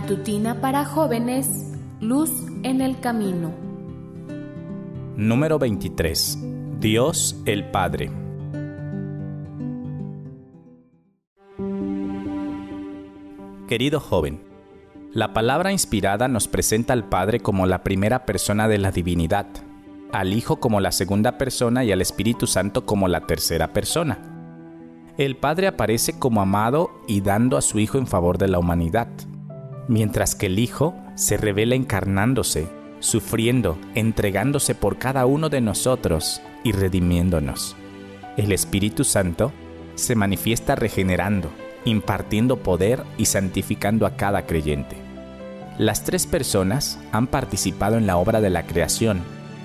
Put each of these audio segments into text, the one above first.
Matutina para jóvenes, Luz en el Camino. Número 23. Dios el Padre. Querido joven, la palabra inspirada nos presenta al Padre como la primera persona de la divinidad, al Hijo como la segunda persona y al Espíritu Santo como la tercera persona. El Padre aparece como amado y dando a su Hijo en favor de la humanidad mientras que el Hijo se revela encarnándose, sufriendo, entregándose por cada uno de nosotros y redimiéndonos. El Espíritu Santo se manifiesta regenerando, impartiendo poder y santificando a cada creyente. Las tres personas han participado en la obra de la creación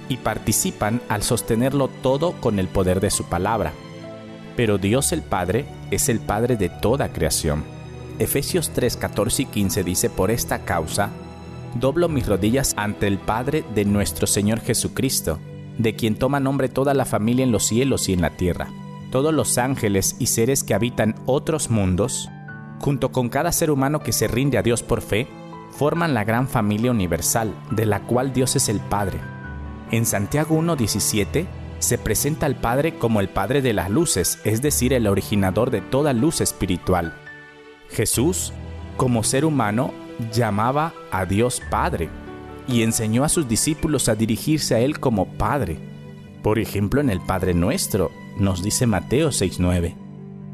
y participan al sostenerlo todo con el poder de su palabra. Pero Dios el Padre es el Padre de toda creación Efesios 3, 14 y 15 dice, por esta causa, doblo mis rodillas ante el Padre de nuestro Señor Jesucristo, de quien toma nombre toda la familia en los cielos y en la tierra. Todos los ángeles y seres que habitan otros mundos, junto con cada ser humano que se rinde a Dios por fe, forman la gran familia universal, de la cual Dios es el Padre. En Santiago 1.17 se presenta al Padre como el Padre de las luces, es decir, el originador de toda luz espiritual. Jesús, como ser humano, llamaba a Dios Padre y enseñó a sus discípulos a dirigirse a Él como Padre. Por ejemplo, en el Padre Nuestro, nos dice Mateo 6.9.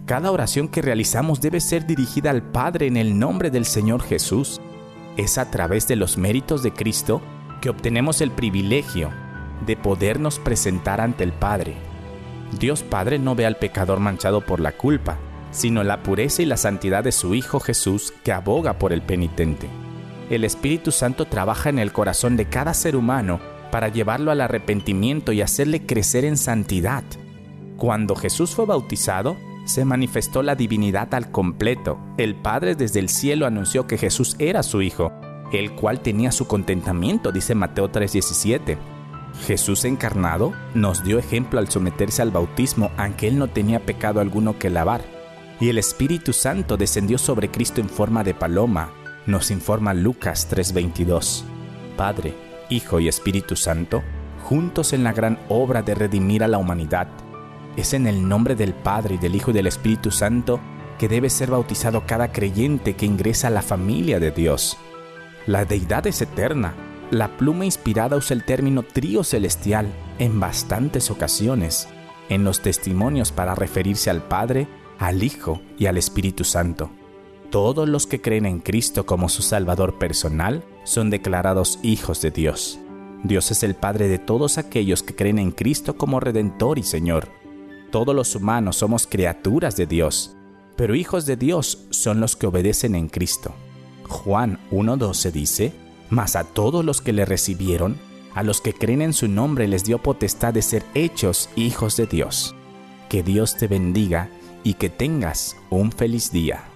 Cada oración que realizamos debe ser dirigida al Padre en el nombre del Señor Jesús. Es a través de los méritos de Cristo que obtenemos el privilegio de podernos presentar ante el Padre. Dios Padre no ve al pecador manchado por la culpa, sino la pureza y la santidad de su Hijo Jesús que aboga por el penitente. El Espíritu Santo trabaja en el corazón de cada ser humano para llevarlo al arrepentimiento y hacerle crecer en santidad. Cuando Jesús fue bautizado, se manifestó la divinidad al completo. El Padre desde el cielo anunció que Jesús era su Hijo, el cual tenía su contentamiento, dice Mateo 3:17. Jesús encarnado nos dio ejemplo al someterse al bautismo, aunque él no tenía pecado alguno que lavar y el Espíritu Santo descendió sobre Cristo en forma de paloma, nos informa Lucas 3:22. Padre, Hijo y Espíritu Santo, juntos en la gran obra de redimir a la humanidad. Es en el nombre del Padre y del Hijo y del Espíritu Santo que debe ser bautizado cada creyente que ingresa a la familia de Dios. La deidad es eterna. La pluma inspirada usa el término trío celestial en bastantes ocasiones en los testimonios para referirse al Padre, al Hijo y al Espíritu Santo. Todos los que creen en Cristo como su Salvador personal son declarados hijos de Dios. Dios es el Padre de todos aquellos que creen en Cristo como Redentor y Señor. Todos los humanos somos criaturas de Dios, pero hijos de Dios son los que obedecen en Cristo. Juan 1.12 dice, Mas a todos los que le recibieron, a los que creen en su nombre les dio potestad de ser hechos hijos de Dios. Que Dios te bendiga y que tengas un feliz día.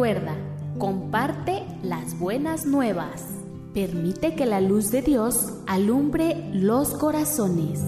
Recuerda, comparte las buenas nuevas. Permite que la luz de Dios alumbre los corazones.